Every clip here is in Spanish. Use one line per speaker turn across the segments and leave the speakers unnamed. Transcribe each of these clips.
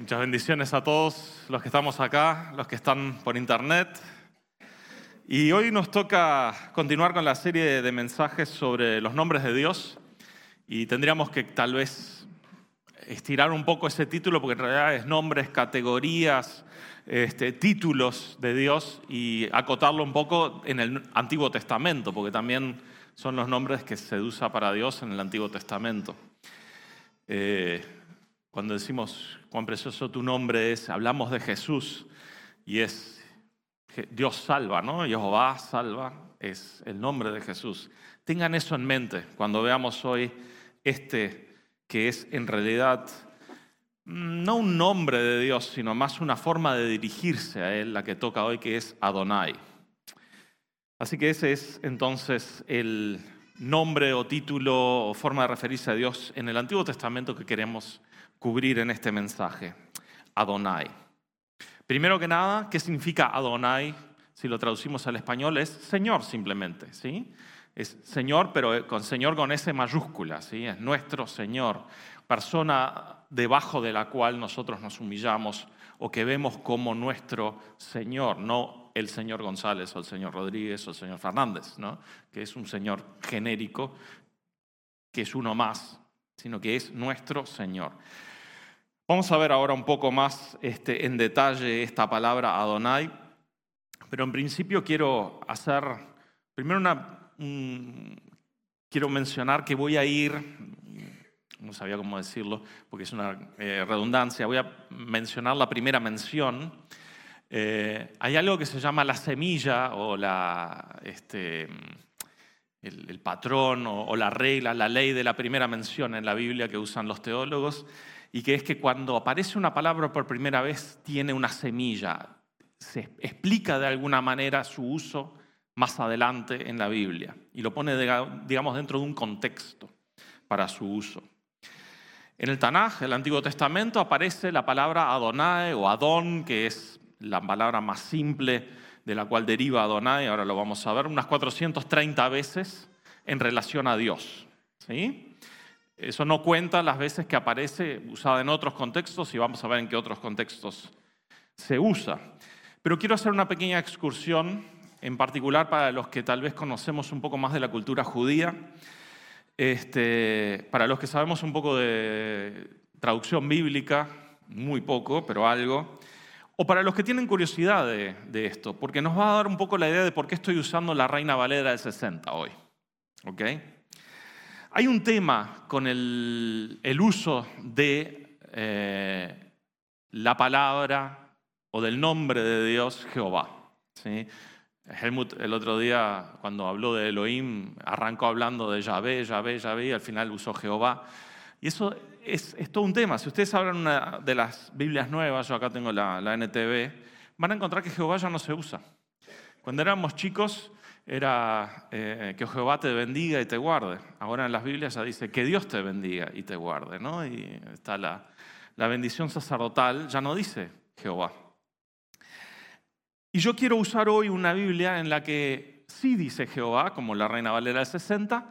Muchas bendiciones a todos los que estamos acá, los que están por internet. Y hoy nos toca continuar con la serie de mensajes sobre los nombres de Dios. Y tendríamos que tal vez estirar un poco ese título, porque en realidad es nombres, categorías, este, títulos de Dios, y acotarlo un poco en el Antiguo Testamento, porque también son los nombres que se usa para Dios en el Antiguo Testamento. Eh, cuando decimos cuán precioso tu nombre es, hablamos de Jesús y es Dios salva, ¿no? Jehová salva, es el nombre de Jesús. Tengan eso en mente cuando veamos hoy este que es en realidad mm, no un nombre de Dios, sino más una forma de dirigirse a Él, la que toca hoy, que es Adonai. Así que ese es entonces el nombre o título o forma de referirse a Dios en el Antiguo Testamento que queremos cubrir en este mensaje. Adonai. Primero que nada, ¿qué significa Adonai? Si lo traducimos al español es Señor simplemente, ¿sí? Es Señor, pero con Señor con S mayúscula, ¿sí? Es nuestro Señor, persona debajo de la cual nosotros nos humillamos o que vemos como nuestro Señor, no el señor González o el señor Rodríguez o el señor Fernández, ¿no? que es un señor genérico, que es uno más, sino que es nuestro Señor. Vamos a ver ahora un poco más este, en detalle esta palabra Adonai, pero en principio quiero hacer, primero una, quiero mencionar que voy a ir no sabía cómo decirlo, porque es una eh, redundancia, voy a mencionar la primera mención. Eh, hay algo que se llama la semilla o la, este, el, patrón o, la regla, la ley de la primera mención en la Biblia que usan los teólogos, y que es que cuando aparece una palabra por primera vez tiene una semilla, se explica de alguna manera su uso más adelante en la Biblia y lo pone, digamos, dentro de un contexto para su uso. En el Tanaj, el Antiguo Testamento, aparece la palabra Adonai o Adón, que es la palabra más simple de la cual deriva Adonai, ahora lo vamos a ver, unas 430 veces en relación a Dios. ¿sí? Eso no cuenta las veces que aparece usada en otros contextos y vamos a ver en qué otros contextos se usa. Pero quiero hacer una pequeña excursión, en particular para los que tal vez conocemos un poco más de la cultura judía este, para los que sabemos un poco de traducción bíblica, muy poco, pero algo, o para los que tienen curiosidad de, esto, porque nos va a dar un poco la idea de por qué estoy usando la Reina Valera del 60 hoy. ¿ok? Hay un tema con el, uso de eh, la palabra o del nombre de Dios Jehová. Helmut el otro día, cuando habló de Elohim, arrancó hablando de Yahvé, Yahvé, Yahvé, y al final usó Jehová. Y eso es, todo un tema. Si ustedes abren una de las Biblias nuevas, yo acá tengo la, NTV, van a encontrar que Jehová ya no se usa. Cuando éramos chicos era eh, que Jehová te bendiga y te guarde. Ahora en las Biblias ya dice que Dios te bendiga y te guarde. ¿no? Y está la, la bendición sacerdotal, ya no dice Jehová. Y yo quiero usar hoy una Biblia en la que sí dice Jehová, como la Reina Valera del 60,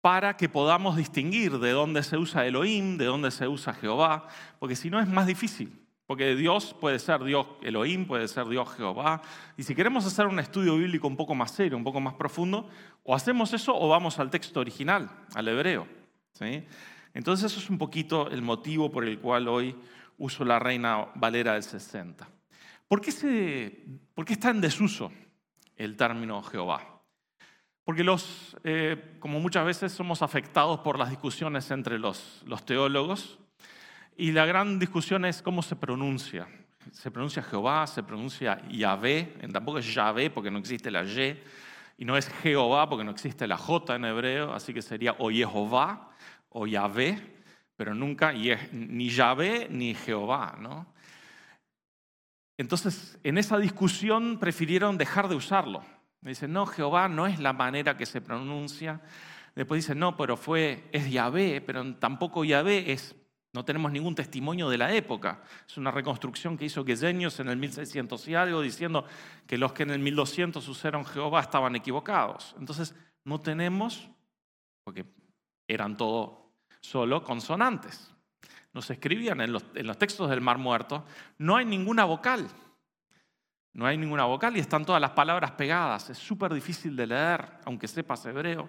para que podamos distinguir de dónde se usa Elohim, de dónde se usa Jehová, porque si no es más difícil. Porque Dios puede ser Dios Elohim, puede ser Dios Jehová. Y si queremos hacer un estudio bíblico un poco más serio, un poco más profundo, o hacemos eso o vamos al texto original, al hebreo. ¿sí? Entonces eso es un poquito el motivo por el cual hoy uso la Reina Valera del 60. ¿Por qué, se, ¿Por qué, está en desuso el término Jehová? Porque los, eh, como muchas veces somos afectados por las discusiones entre los, los teólogos, y la gran discusión es cómo se pronuncia. Se pronuncia Jehová, se pronuncia Yahvé, tampoco es Yahvé porque no existe la Y, y no es Jehová porque no existe la J en hebreo, así que sería o Jehová o Yahvé, pero nunca ni Yahvé ni Jehová. ¿no? Entonces, en esa discusión prefirieron dejar de usarlo. Dicen, no, Jehová no es la manera que se pronuncia. Después dicen, no, pero fue, es Yahvé, pero tampoco Yahvé es, no tenemos ningún testimonio de la época. Es una reconstrucción que hizo Gesenius en el 1600 y algo, diciendo que los que en el 1200 usaron Jehová estaban equivocados. Entonces, no tenemos, porque eran todo solo consonantes. nos escribían en los, en los textos del Mar Muerto, no hay ninguna vocal. No hay ninguna vocal y están todas las palabras pegadas. Es súper difícil de leer, aunque sepas hebreo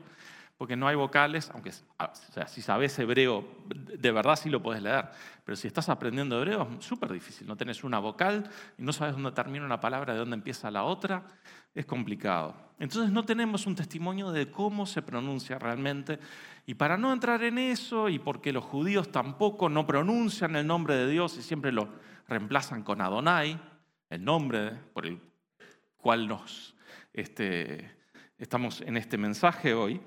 porque no hay vocales, aunque ah, si sabes hebreo, de verdad sí lo puedes leer, pero si estás aprendiendo hebreo es súper difícil, no tenés una vocal y no sabes dónde termina una palabra, de dónde empieza la otra, es complicado. Entonces no tenemos un testimonio de cómo se pronuncia realmente y para no entrar en eso y porque los judíos tampoco no pronuncian el nombre de Dios y siempre lo reemplazan con Adonai, el nombre por el cual nos este, estamos en este mensaje hoy,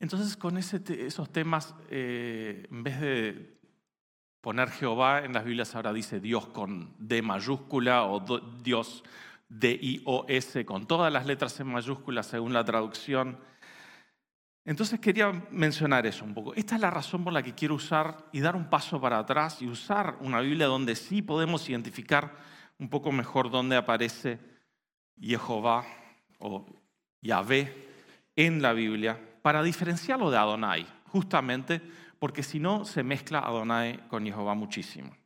entonces, con esos temas, eh, en vez de poner Jehová en las Biblias, ahora dice Dios con D mayúscula o Dios D-I-O-S con todas las letras en mayúsculas según la traducción. Entonces quería mencionar eso un poco. Esta es la razón por la que quiero usar y dar un paso para atrás y usar una Biblia donde sí podemos identificar un poco mejor dónde aparece Jehová o Yahvé en la Biblia para diferenciarlo de Adonai, justamente porque si no se mezcla Adonai con Jehová muchísimo.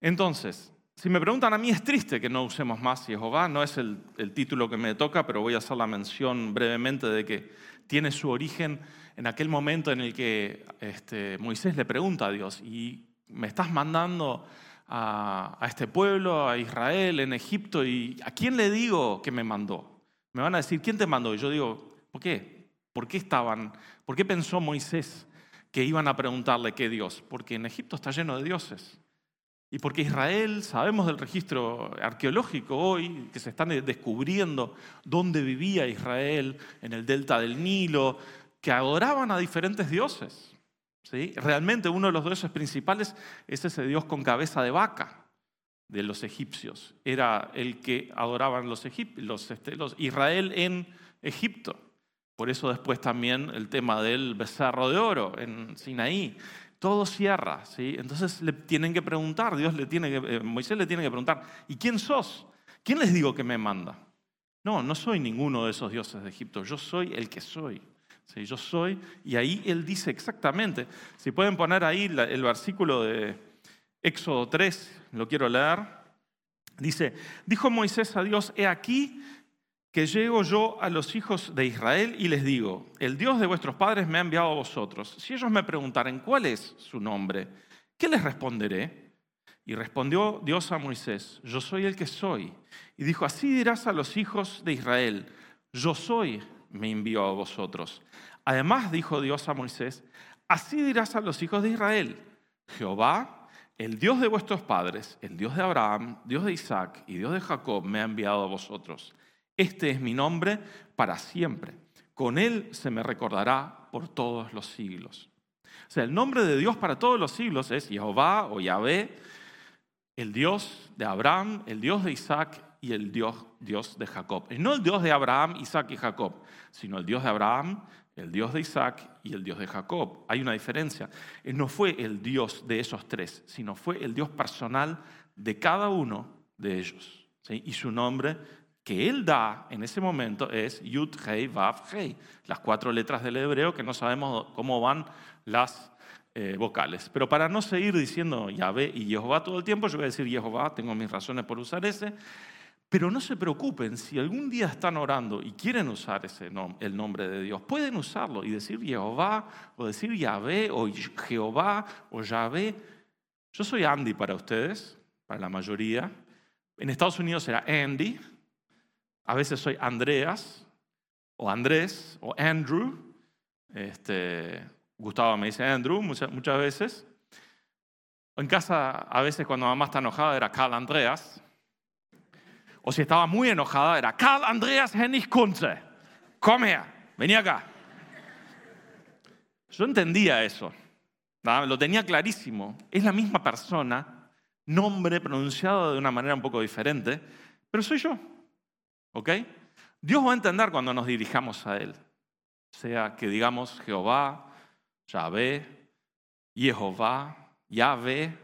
Entonces, si me preguntan a mí, es triste que no usemos más Jehová, no es el, título que me toca, pero voy a hacer la mención brevemente de que tiene su origen en aquel momento en el que este, Moisés le pregunta a Dios, ¿y me estás mandando a, a, este pueblo, a Israel, en Egipto, y a quién le digo que me mandó? Me van a decir, ¿quién te mandó? Y yo digo, ¿por qué? ¿Por qué estaban? ¿Por qué pensó Moisés que iban a preguntarle qué Dios? Porque en Egipto está lleno de dioses. Y porque Israel, sabemos del registro arqueológico hoy, que se están descubriendo dónde vivía Israel, en el delta del Nilo, que adoraban a diferentes dioses. ¿sí? Realmente uno de los dioses principales es ese dios con cabeza de vaca de los egipcios. Era el que adoraban los, los, este, los Israel en Egipto. Por eso después también el tema del becerro de oro en Sinaí. Todo cierra, ¿sí? Entonces le tienen que preguntar, Dios le tiene que, eh, Moisés le tiene que preguntar, ¿y quién sos? ¿Quién les digo que me manda? No, no soy ninguno de esos dioses de Egipto, yo soy el que soy. ¿sí? Yo soy, y ahí él dice exactamente, si pueden poner ahí el versículo de Éxodo 3, lo quiero leer, dice, dijo Moisés a Dios, he aquí, que llego yo a los hijos de Israel y les digo, el Dios de vuestros padres me ha enviado a vosotros. Si ellos me preguntaren cuál es su nombre, ¿qué les responderé? Y respondió Dios a Moisés, yo soy el que soy. Y dijo, así dirás a los hijos de Israel, yo soy, me envió a vosotros. Además dijo Dios a Moisés, así dirás a los hijos de Israel, Jehová, el Dios de vuestros padres, el Dios de Abraham, Dios de Isaac y Dios de Jacob, me ha enviado a vosotros. Este es mi nombre para siempre. Con él se me recordará por todos los siglos. O sea, el nombre de Dios para todos los siglos es Jehová o Yahvé, el Dios de Abraham, el Dios de Isaac y el Dios, Dios de Jacob. Y no el Dios de Abraham, Isaac y Jacob, sino el Dios de Abraham, el Dios de Isaac y el Dios de Jacob. Hay una diferencia. Él no fue el Dios de esos tres, sino fue el Dios personal de cada uno de ellos. Y su nombre que él da en ese momento es Yud, Hei, Vav, Hei, las cuatro letras del hebreo que no sabemos cómo van las eh, vocales. Pero para no seguir diciendo Yahvé y Jehová todo el tiempo, yo voy a decir Jehová, tengo mis razones por usar ese. Pero no se preocupen, si algún día están orando y quieren usar ese el nombre de Dios, pueden usarlo y decir Jehová, o decir Yahvé, o Jehová, o Yahvé. Yo soy Andy para ustedes, para la mayoría. En Estados Unidos era Andy, a veces soy Andreas, o Andrés, o Andrew. Este, Gustavo me dice Andrew muchas, muchas veces. En casa, a veces cuando mamá está enojada, era Carl Andreas. O si estaba muy enojada, era Carl Andreas Hennig Kunze. Come her, vení acá. Yo entendía eso. Lo tenía clarísimo. Es la misma persona, nombre pronunciado de una manera un poco diferente, pero soy yo. ¿Ok? Dios va a entender cuando nos dirijamos a Él. Sea que digamos Jehová, Yahvé, Jehová, Yahvé,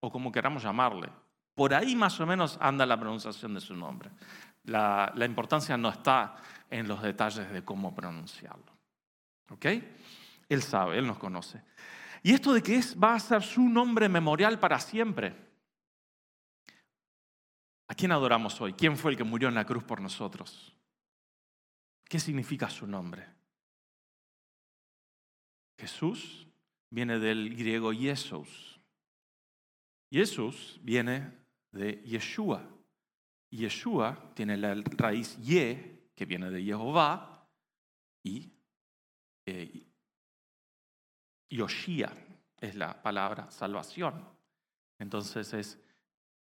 o como queramos llamarle. Por ahí más o menos anda la pronunciación de su nombre. La, la importancia no está en los detalles de cómo pronunciarlo. ¿Ok? Él sabe, Él nos conoce. Y esto de que es, va a ser su nombre memorial para siempre. ¿A quién adoramos hoy? ¿Quién fue el que murió en la cruz por nosotros? ¿Qué significa su nombre? Jesús viene del griego Jesús. Jesús viene de Yeshua. Yeshua tiene la raíz Ye, que viene de Jehová, y eh, Yoshia es la palabra salvación. Entonces es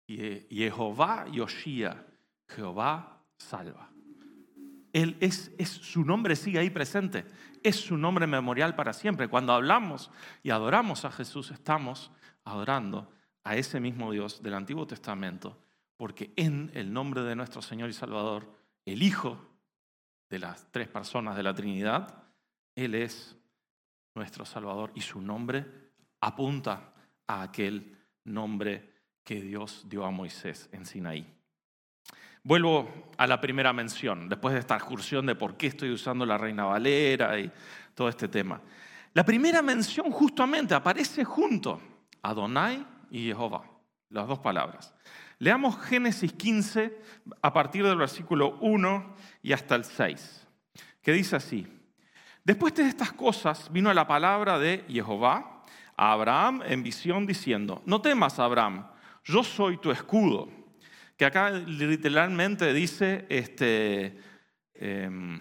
Jehová Yoshia, Jehová salva. Él es, es, su nombre sigue ahí presente, es su nombre memorial para siempre. Cuando hablamos y adoramos a Jesús, estamos adorando a ese mismo Dios del Antiguo Testamento, porque en el nombre de nuestro Señor y Salvador, el Hijo de las tres personas de la Trinidad, Él es nuestro Salvador y su nombre apunta a aquel nombre que Dios dio a Moisés en Sinaí. Vuelvo a la primera mención, después de esta excursión de por qué estoy usando la Reina Valera y todo este tema. La primera mención justamente aparece junto a Adonai y Jehová, las dos palabras. Leamos Génesis 15 a partir del versículo 1 y hasta el 6, que dice así. Después de estas cosas vino la palabra de Jehová a Abraham en visión diciendo, no temas Abraham, yo soy tu escudo. Que acá literalmente dice, este, eh,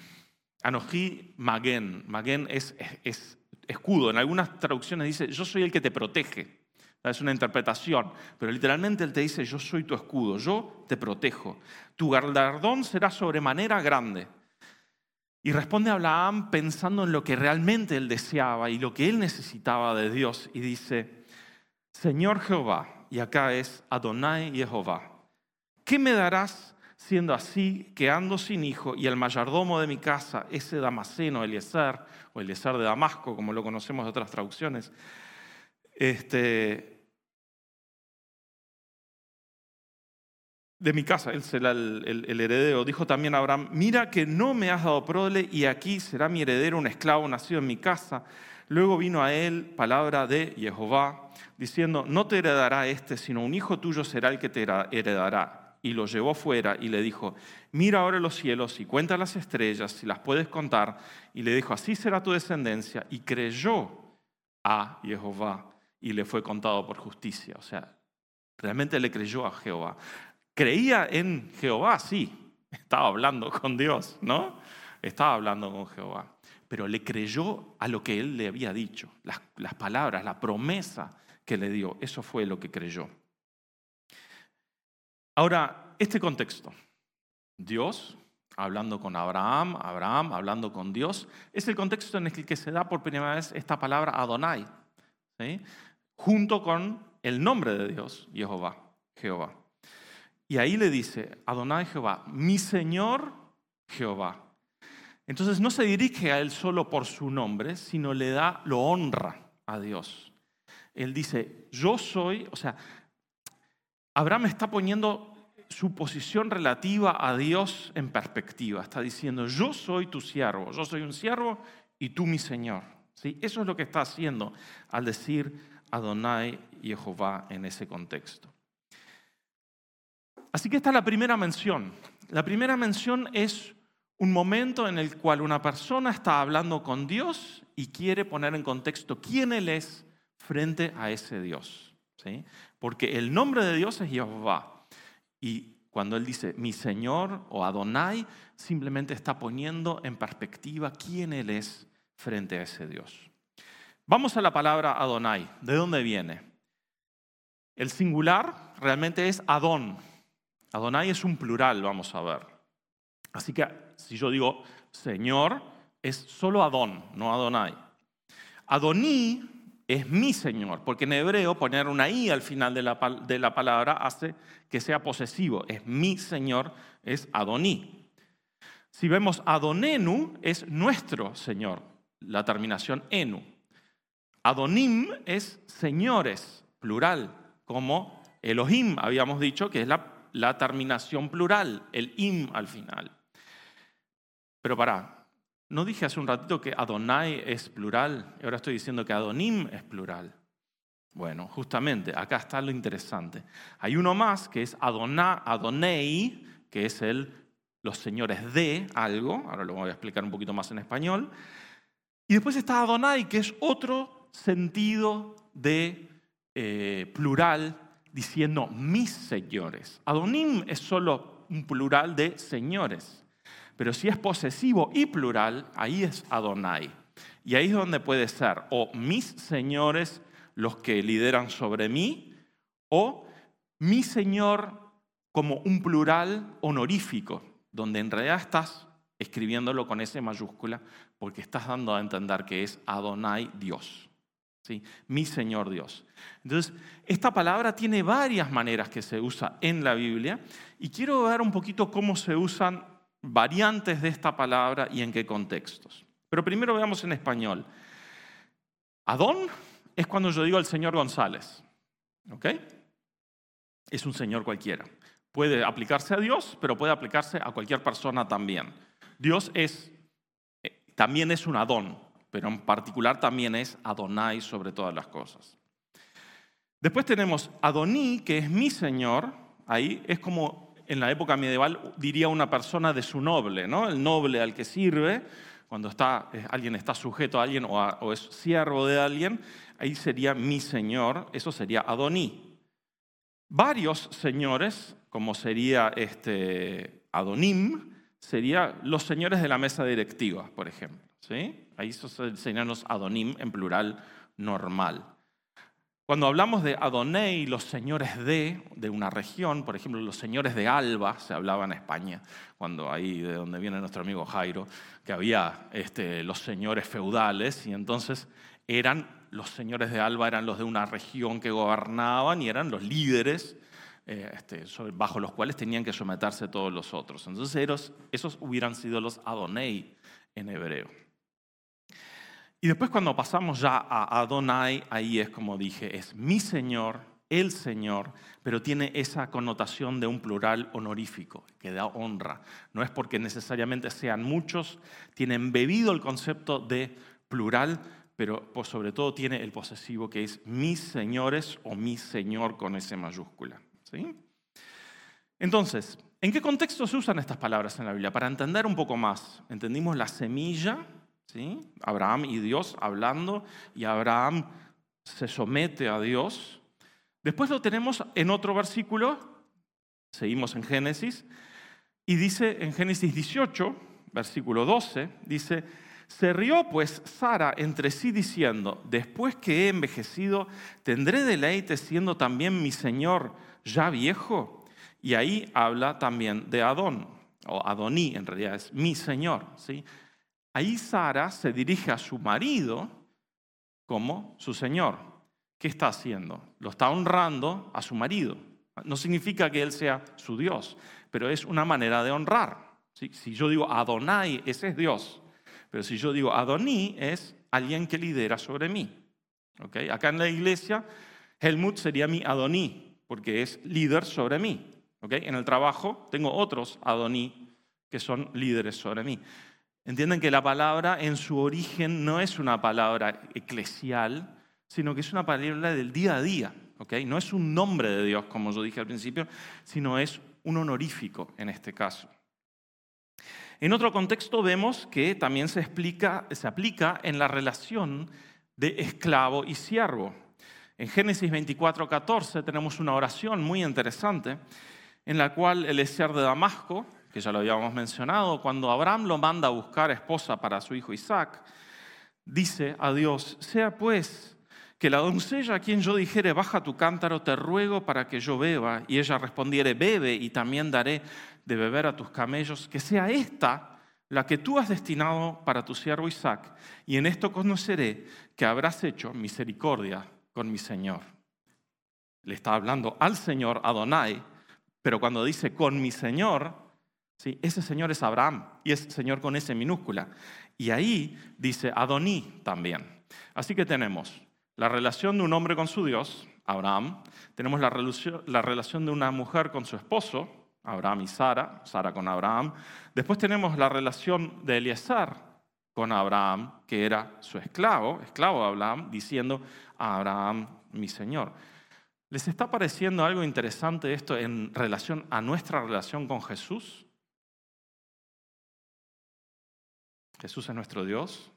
Anoji Magen, Magen es, es escudo, en algunas traducciones dice, yo soy el que te protege. Es una interpretación, pero literalmente él te dice, yo soy tu escudo, yo te protejo. Tu galardón será sobremanera grande. Y responde Abraham pensando en lo que realmente él deseaba y lo que él necesitaba de Dios. Y dice, Señor Jehová, y acá es Adonai Jehová, ¿qué me darás siendo así que ando sin hijo y el mayordomo de mi casa, ese Damaseno, Eliezer, o Eliezer de Damasco, como lo conocemos de otras traducciones, este, de mi casa, él será el, heredero. Dijo también Abraham, mira que no me has dado prole y aquí será mi heredero un esclavo nacido en mi casa. Luego vino a él palabra de Jehová, diciendo, no te heredará este, sino un hijo tuyo será el que te heredará. Y lo llevó fuera y le dijo, mira ahora los cielos y cuenta las estrellas, si las puedes contar. Y le dijo, así será tu descendencia. Y creyó a Jehová y le fue contado por justicia. O sea, realmente le creyó a Jehová. Creía en Jehová, sí, estaba hablando con Dios, ¿no? Estaba hablando con Jehová, pero le creyó a lo que él le había dicho, las, palabras, la promesa que le dio, eso fue lo que creyó. Ahora, este contexto, Dios hablando con Abraham, Abraham hablando con Dios, es el contexto en el que se da por primera vez esta palabra Adonai, junto con el nombre de Dios, Jehová, Jehová. Y ahí le dice, Adonai Jehová, mi Señor Jehová. Entonces no se dirige a él solo por su nombre, sino le da, lo honra a Dios. Él dice, yo soy, o sea, Abraham está poniendo su posición relativa a Dios en perspectiva. Está diciendo, yo soy tu siervo, yo soy un siervo y tú mi Señor. ¿Sí? Eso es lo que está haciendo al decir Adonai y Jehová en ese contexto. Así que esta es la primera mención. La primera mención es un momento en el cual una persona está hablando con Dios y quiere poner en contexto quién Él es frente a ese Dios. ¿sí? Porque el nombre de Dios es Jehová. Y cuando Él dice mi Señor o Adonai, simplemente está poniendo en perspectiva quién Él es frente a ese Dios. Vamos a la palabra Adonai. ¿De dónde viene? El singular realmente es Adón. Adonai es un plural, vamos a ver. Así que si yo digo Señor, es solo Adón, no Adonai. Adoní es mi Señor, porque en hebreo poner una I al final de la, de la palabra hace que sea posesivo. Es mi Señor, es Adoní. Si vemos Adonenu, es nuestro Señor, la terminación enu. Adonim es señores, plural, como Elohim, habíamos dicho, que es la la terminación plural, el im al final. Pero para, no dije hace un ratito que Adonai es plural, ahora estoy diciendo que Adonim es plural. Bueno, justamente, acá está lo interesante. Hay uno más que es Adonai, Adonai, que es el, los señores de algo, ahora lo voy a explicar un poquito más en español. Y después está Adonai, que es otro sentido de eh, plural, diciendo mis señores. Adonim es solo un plural de señores. Pero si es posesivo y plural, ahí es Adonai. Y ahí es donde puede ser o mis señores los que lideran sobre mí, o mi señor como un plural honorífico, donde en realidad estás escribiéndolo con S mayúscula porque estás dando a entender que es Adonai Dios. ¿sí? Mi Señor Dios. Entonces, esta palabra tiene varias maneras que se usa en la Biblia y quiero ver un poquito cómo se usan variantes de esta palabra y en qué contextos. Pero primero veamos en español. Adón es cuando yo digo el señor González. ¿Ok? Es un señor cualquiera. Puede aplicarse a Dios, pero puede aplicarse a cualquier persona también. Dios es, eh, también es un Adón, pero en particular también es Adonai sobre todas las cosas. Después tenemos Adoní, que es mi señor. Ahí es como en la época medieval diría una persona de su noble, ¿no? El noble al que sirve, cuando está, eh, alguien está sujeto a alguien o, es siervo de alguien, ahí sería mi señor, eso sería Adoní. Varios señores, como sería este Adonim, serían los señores de la mesa directiva, por ejemplo. ¿sí? Ahí serían los Adonim en plural normal. Cuando hablamos de Adonai, los señores de, de una región, por ejemplo, los señores de Alba, se hablaba en España, cuando ahí de donde viene nuestro amigo Jairo, que había este, los señores feudales, y entonces eran los señores de Alba, eran los de una región que gobernaban y eran los líderes eh, este, bajo los cuales tenían que someterse todos los otros. Entonces esos, esos hubieran sido los Adonai en hebreo. Y después cuando pasamos ya a Adonai, ahí es como dije, es mi Señor, el Señor, pero tiene esa connotación de un plural honorífico, que da honra. No es porque necesariamente sean muchos, tiene embebido el concepto de plural, pero pues, sobre todo tiene el posesivo que es mis señores o mi Señor con ese mayúscula. ¿sí? Entonces, ¿en qué contexto se usan estas palabras en la Biblia? Para entender un poco más, entendimos la semilla, Abraham y Dios hablando y Abraham se somete a Dios. Después lo tenemos en otro versículo, seguimos en Génesis, y dice en Génesis 18, versículo 12, dice, se rió pues Sara entre sí diciendo, después que he envejecido, ¿tendré deleite siendo también mi Señor ya viejo? Y ahí habla también de Adón, o Adoní en realidad es mi Señor. ¿sí? Ahí Sara se dirige a su marido como su señor. ¿Qué está haciendo? Lo está honrando a su marido. No significa que él sea su Dios, pero es una manera de honrar. Si yo digo Adonai, ese es Dios. Pero si yo digo Adoní, es alguien que lidera sobre mí. Acá en la iglesia, Helmut sería mi Adoní, porque es líder sobre mí. En el trabajo tengo otros Adoní que son líderes sobre mí. Entienden que la palabra en su origen no es una palabra eclesial, sino que es una palabra del día a día. No es un nombre de Dios, como yo dije al principio, sino es un honorífico en este caso. En otro contexto vemos que también se, explica, se aplica en la relación de esclavo y siervo. En Génesis 24, 14 tenemos una oración muy interesante en la cual el Esiar de Damasco que ya lo habíamos mencionado, cuando Abraham lo manda a buscar esposa para su hijo Isaac, dice a Dios, sea pues que la doncella a quien yo dijere, baja tu cántaro, te ruego para que yo beba, y ella respondiere, bebe y también daré de beber a tus camellos, que sea esta la que tú has destinado para tu siervo Isaac, y en esto conoceré que habrás hecho misericordia con mi Señor. Le está hablando al Señor Adonai, pero cuando dice con mi Señor, ¿sí? Ese Señor es Abraham y es Señor con S minúscula. Y ahí dice Adoní también. Así que tenemos la relación de un hombre con su Dios, Abraham. Tenemos la la relación de una mujer con su esposo, Abraham y Sara, Sara con Abraham. Después tenemos la relación de Eliezer con Abraham, que era su esclavo, esclavo de Abraham, diciendo a Abraham, mi Señor. ¿Les está pareciendo algo interesante esto en relación a nuestra relación con Jesús? Jesús es nuestro Dios.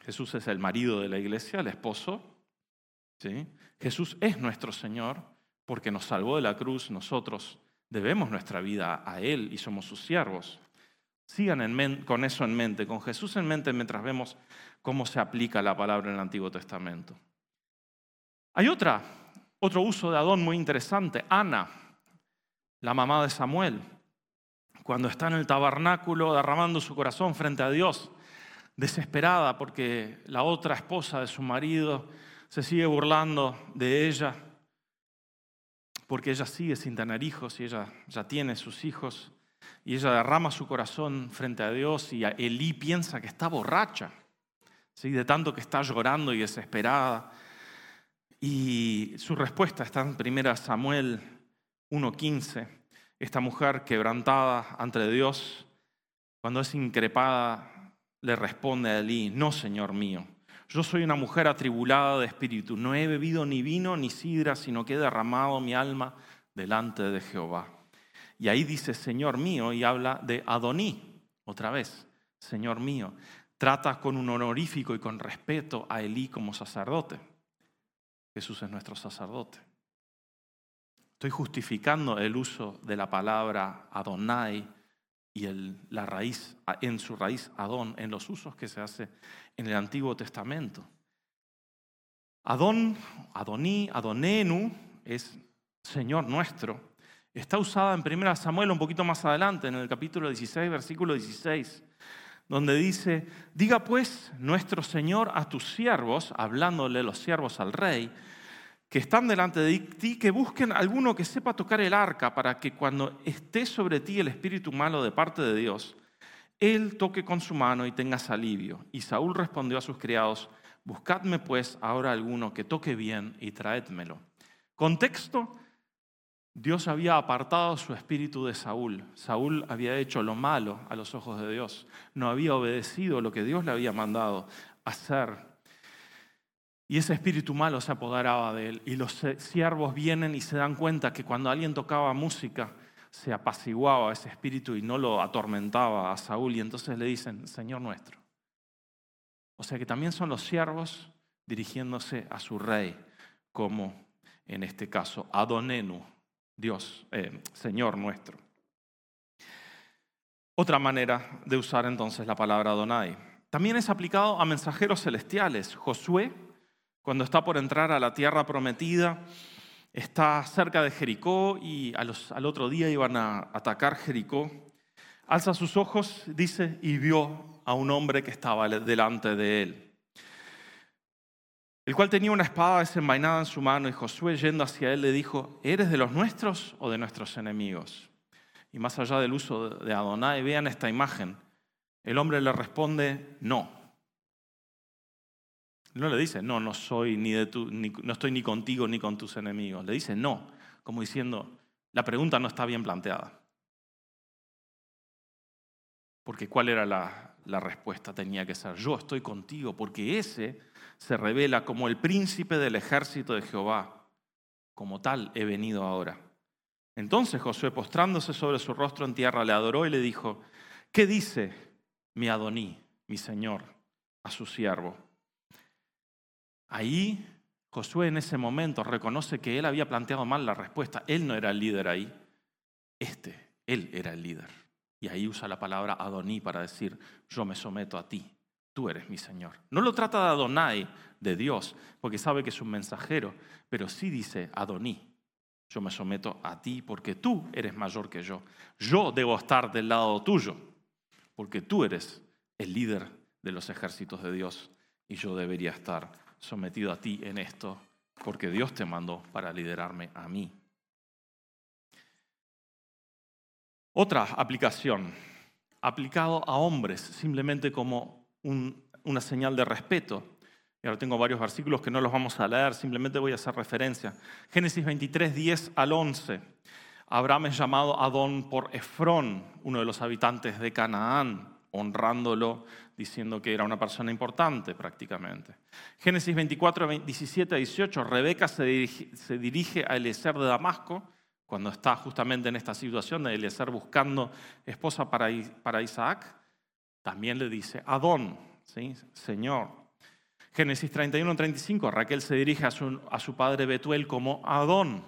Jesús es el marido de la iglesia, el esposo. ¿sí? Jesús es nuestro Señor porque nos salvó de la cruz. Nosotros debemos nuestra vida a Él y somos sus siervos. Sigan con eso en mente, con Jesús en mente mientras vemos cómo se aplica la palabra en el Antiguo Testamento. Hay otra, otro uso de Adón muy interesante. Ana, la mamá de Samuel, cuando está en el tabernáculo derramando su corazón frente a Dios, desesperada porque la otra esposa de su marido se sigue burlando de ella, porque ella sigue sin tener hijos y ella ya tiene sus hijos, y ella derrama su corazón frente a Dios y Elí piensa que está borracha, ¿sí? de tanto que está llorando y desesperada. Y su respuesta está en 1 Samuel 1.15. Esta mujer quebrantada ante Dios, cuando es increpada, le responde a Elí, no, Señor mío, yo soy una mujer atribulada de espíritu, no he bebido ni vino ni sidra, sino que he derramado mi alma delante de Jehová. Y ahí dice, Señor mío, y habla de Adoní, otra vez, Señor mío. Trata con un honorífico y con respeto a Elí como sacerdote. Jesús es nuestro sacerdote. Estoy justificando el uso de la palabra Adonai y la raíz, en su raíz Adón, en los usos que se hace en el Antiguo Testamento. Adón, Adoní, Adonenu es Señor nuestro está usada en 1 Samuel un poquito más adelante, en el capítulo 16, versículo 16, donde dice, diga pues nuestro Señor a tus siervos, hablándole los siervos al rey, que están delante de ti, que busquen alguno que sepa tocar el arca para que cuando esté sobre ti el espíritu malo de parte de Dios, él toque con su mano y tengas alivio. Y Saúl respondió a sus criados, buscadme pues ahora alguno que toque bien y traédmelo. Contexto, Dios había apartado su espíritu de Saúl. Saúl había hecho lo malo a los ojos de Dios. No había obedecido lo que Dios le había mandado hacer. Y ese espíritu malo se apoderaba de él. Y los siervos vienen y se dan cuenta que cuando alguien tocaba música, se apaciguaba ese espíritu y no lo atormentaba a Saúl. Y entonces le dicen, Señor nuestro. O sea que también son los siervos dirigiéndose a su rey, como en este caso Adonenu, Dios, eh, Señor nuestro. Otra manera de usar entonces la palabra Adonai. También es aplicado a mensajeros celestiales. Josué, cuando está por entrar a la tierra prometida, está cerca de Jericó y al otro día iban a atacar Jericó. Alza sus ojos, dice, y vio a un hombre que estaba delante de él el cual tenía una espada desenvainada en su mano, y Josué yendo hacia él le dijo, ¿eres de los nuestros o de nuestros enemigos? Y más allá del uso de Adonai, vean esta imagen. El hombre le responde, no. No le dice, no, no soy ni tu, no estoy ni contigo ni con tus enemigos. Le dice no, como diciendo, la pregunta no está bien planteada. Porque ¿cuál era la, la respuesta? Tenía que ser, yo estoy contigo, porque ese se revela como el príncipe del ejército de Jehová. Como tal he venido ahora. Entonces Josué, postrándose sobre su rostro en tierra, le adoró y le dijo, ¿qué dice mi Adoní, mi Señor, a su siervo? Ahí Josué en ese momento reconoce que él había planteado mal la respuesta. Él no era el líder ahí. Este, él era el líder. Y ahí usa la palabra Adoní para decir, yo me someto a ti tú eres mi Señor. No lo trata de Adonai, de Dios, porque sabe que es un mensajero, pero sí dice Adoní. Yo me someto a ti porque tú eres mayor que yo. Yo debo estar del lado tuyo, porque tú eres el líder de los ejércitos de Dios y yo debería estar sometido a ti en esto, porque Dios te mandó para liderarme a mí. Otra aplicación, aplicado a hombres, simplemente como una señal de respeto. Y ahora tengo varios versículos que no los vamos a leer, simplemente voy a hacer referencia. Génesis 23, 10 al 11. Abraham es llamado Adón por Efrón, uno de los habitantes de Canaán. honrándolo, diciendo que era una persona importante prácticamente. Génesis 24, 17 a 18, Rebeca se dirige, se dirige a Eliezer de Damasco, cuando está justamente en esta situación de Eliezer buscando esposa para, para Isaac, también le dice, Adón, ¿sí? Señor. Génesis 31, 35, Raquel se dirige a su, a su padre Betuel como Adón.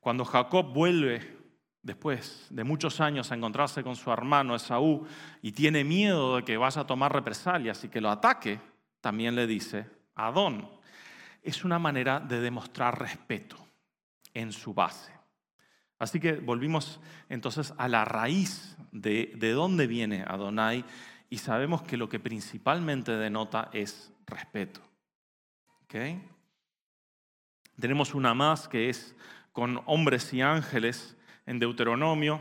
Cuando Jacob vuelve después de muchos años a encontrarse con su hermano Esaú y tiene miedo de que vaya a tomar represalias y que lo ataque, también le dice, Adón. Es una manera de demostrar respeto en su base. Así que volvimos entonces a la raíz de, de dónde viene Adonai y sabemos que lo que principalmente denota es respeto. Tenemos una más que es con hombres y ángeles en Deuteronomio,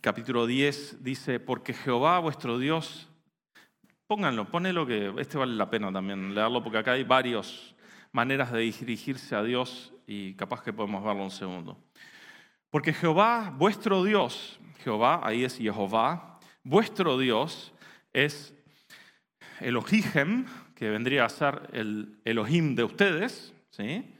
capítulo 10, dice, porque Jehová vuestro Dios, pónganlo, ponelo que este vale la pena también leerlo, porque acá hay varias maneras de dirigirse a Dios y capaz que podemos verlo un segundo. Porque Jehová vuestro Dios, Jehová, ahí es Jehová, vuestro Dios es Elohim, que vendría a ser el Elohim de ustedes, ¿sí?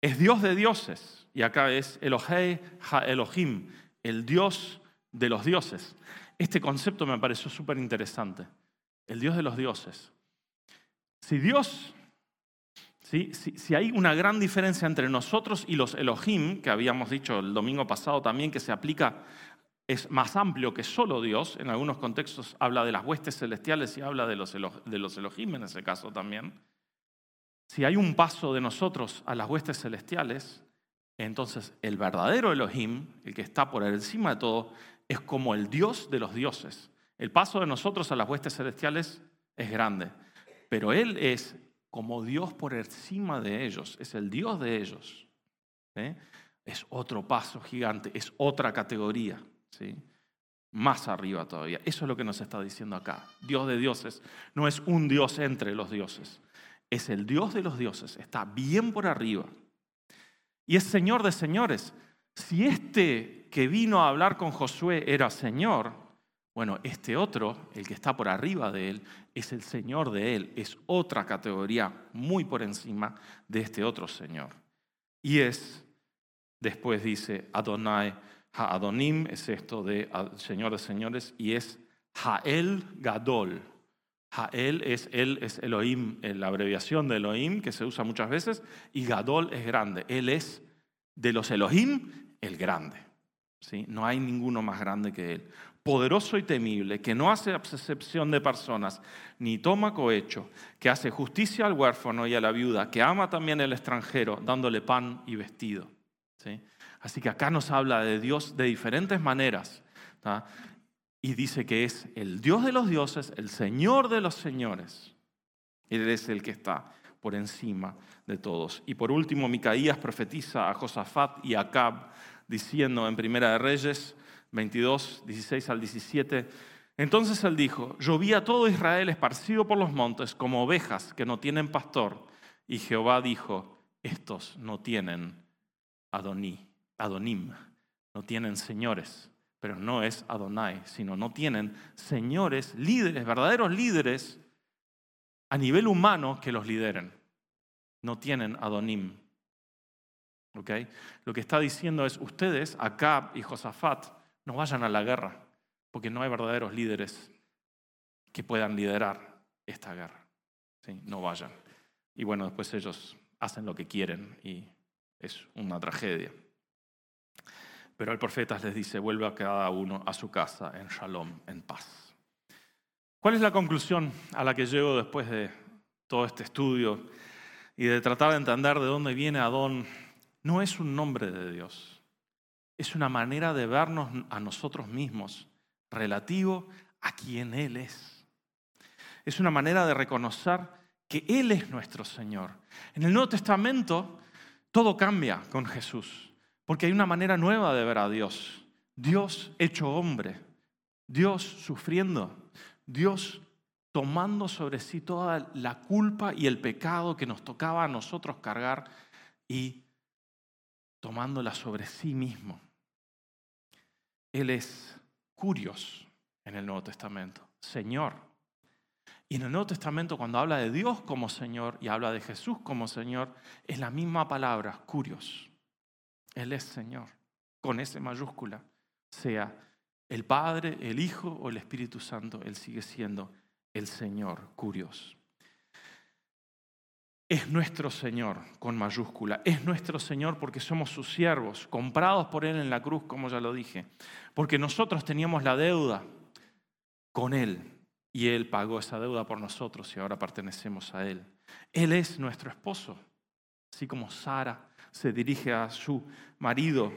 es Dios de dioses y acá es Elohei Ha Elohim, el Dios de los dioses. Este concepto me pareció súper interesante, el Dios de los dioses. Si Dios, si, si, hay una gran diferencia entre nosotros y los Elohim, que habíamos dicho el domingo pasado también, que se aplica, es más amplio que solo Dios, en algunos contextos habla de las huestes celestiales y habla de los, de los Elohim en ese caso también. Si hay un paso de nosotros a las huestes celestiales, entonces, el verdadero Elohim, el que está por encima de todo, es como el Dios de los dioses. El paso de nosotros a las huestes celestiales es grande, pero Él es como Dios por encima de ellos, es el Dios de ellos. Es otro paso gigante, es otra categoría, ¿sí? más arriba todavía. Eso es lo que nos está diciendo acá. Dios de dioses no es un Dios entre los dioses, es el Dios de los dioses, está bien por arriba y es Señor de señores. Si este que vino a hablar con Josué era Señor, bueno, este otro, el que está por arriba de él, es el Señor de él, es otra categoría muy por encima de este otro Señor. Y es, después dice Adonai Ha-Adonim, es esto de Señor de señores, y es Jael Gadol. Jael es él, es Elohim, la abreviación de Elohim que se usa muchas veces, y Gadol es grande. Él es de los Elohim el grande. ¿sí? No hay ninguno más grande que él. Poderoso y temible, que no hace excepción de personas, ni toma cohecho, que hace justicia al huérfano y a la viuda, que ama también al extranjero, dándole pan y vestido. ¿sí? Así que acá nos habla de Dios de diferentes maneras y dice que es el Dios de los dioses, el Señor de los señores. Él es el que está por encima de todos. Y por último, Micaías profetiza a Josafat y a Acab, diciendo en Primera de Reyes 22, 16 al 17, entonces él dijo, yo vi a todo Israel esparcido por los montes como ovejas que no tienen pastor. Y Jehová dijo, estos no tienen Adoní, Adonim, no tienen señores pero no es Adonai, sino no tienen señores, líderes, verdaderos líderes a nivel humano que los lideren. No tienen Adonim. ¿Okay? Lo que está diciendo es, ustedes, Acab y Josafat, no vayan a la guerra, porque no hay verdaderos líderes que puedan liderar esta guerra. ¿Sí? No vayan. Y bueno, después ellos hacen lo que quieren y es una tragedia. Pero el profeta les dice, vuelve cada uno a su casa en shalom, en paz. ¿Cuál es la conclusión a la que llego después de todo este estudio y de tratar de entender de dónde viene Adón? No es un nombre de Dios, es una manera de vernos a nosotros mismos relativo a quien Él es. Es una manera de reconocer que Él es nuestro Señor. En el Nuevo Testamento todo cambia con Jesús. Porque hay una manera nueva de ver a Dios. Dios hecho hombre, Dios sufriendo, Dios tomando sobre sí toda la culpa y el pecado que nos tocaba a nosotros cargar y tomándola sobre sí mismo. Él es curios en el Nuevo Testamento, Señor. Y en el Nuevo Testamento cuando habla de Dios como Señor y habla de Jesús como Señor, es la misma palabra, curios. Él es Señor, con S mayúscula, sea el Padre, el Hijo o el Espíritu Santo, Él sigue siendo el Señor, curios. Es nuestro Señor con mayúscula, es nuestro Señor porque somos sus siervos, comprados por Él en la cruz, como ya lo dije, porque nosotros teníamos la deuda con Él y Él pagó esa deuda por nosotros y ahora pertenecemos a Él. Él es nuestro esposo, así como Sara se dirige a su marido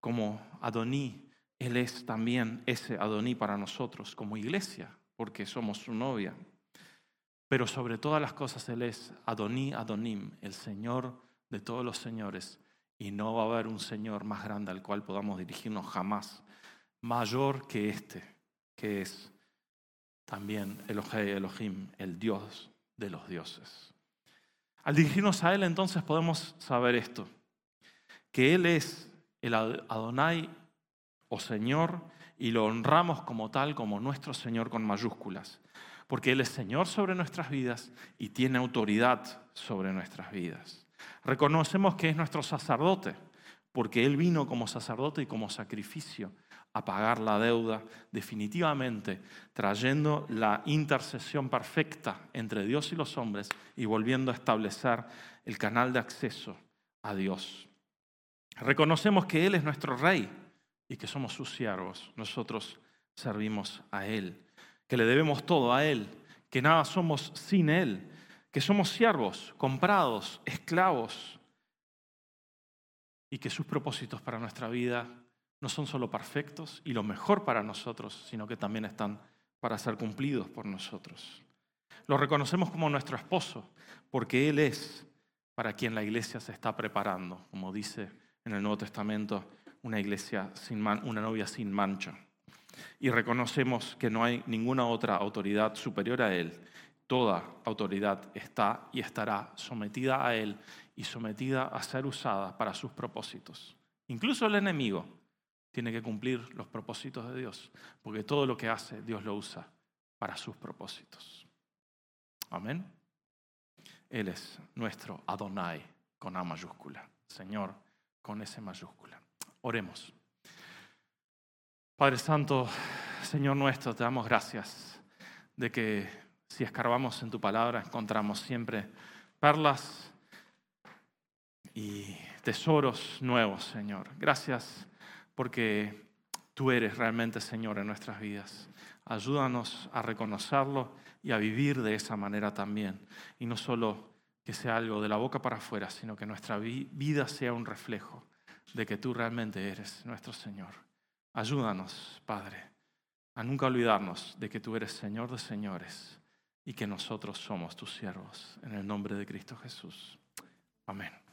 como Adoní, Él es también ese Adoní para nosotros como iglesia, porque somos su novia. Pero sobre todas las cosas Él es Adoní Adonim, el Señor de todos los señores. Y no va a haber un Señor más grande al cual podamos dirigirnos jamás, mayor que este, que es también Elohim, el Dios de los dioses. Al dirigirnos a Él entonces podemos saber esto, que Él es el Adonai o Señor y lo honramos como tal, como nuestro Señor con mayúsculas porque Él es Señor sobre nuestras vidas y tiene autoridad sobre nuestras vidas. Reconocemos que es nuestro sacerdote, porque Él vino como sacerdote y como sacrificio a pagar la deuda definitivamente, trayendo la intercesión perfecta entre Dios y los hombres y volviendo a establecer el canal de acceso a Dios. Reconocemos que Él es nuestro rey y que somos sus siervos. Nosotros servimos a Él que le debemos todo a Él, que nada somos sin Él, que somos siervos, comprados, esclavos, y que sus propósitos para nuestra vida no son solo perfectos y lo mejor para nosotros, sino que también están para ser cumplidos por nosotros. Lo reconocemos como nuestro esposo, porque Él es para quien la iglesia se está preparando, como dice en el Nuevo Testamento, una iglesia sin una novia sin mancha y reconocemos que no hay ninguna otra autoridad superior a Él. Toda autoridad está y estará sometida a Él y sometida a ser usada para sus propósitos. Incluso el enemigo tiene que cumplir los propósitos de Dios, porque todo lo que hace Dios lo usa para sus propósitos. Amén. Él es nuestro Adonai con A mayúscula, Señor con S mayúscula. Oremos. Padre Santo, Señor nuestro, te damos gracias de que si escarbamos en tu palabra encontramos siempre perlas y tesoros nuevos, Señor. Gracias porque tú eres realmente Señor en nuestras vidas. Ayúdanos a reconocerlo y a vivir de esa manera también. Y no solo que sea algo de la boca para afuera, sino que nuestra vida sea un reflejo de que tú realmente eres nuestro Señor. Ayúdanos, Padre, a nunca olvidarnos de que tú eres Señor de señores y que nosotros somos tus siervos. En el nombre de Cristo Jesús. Amén.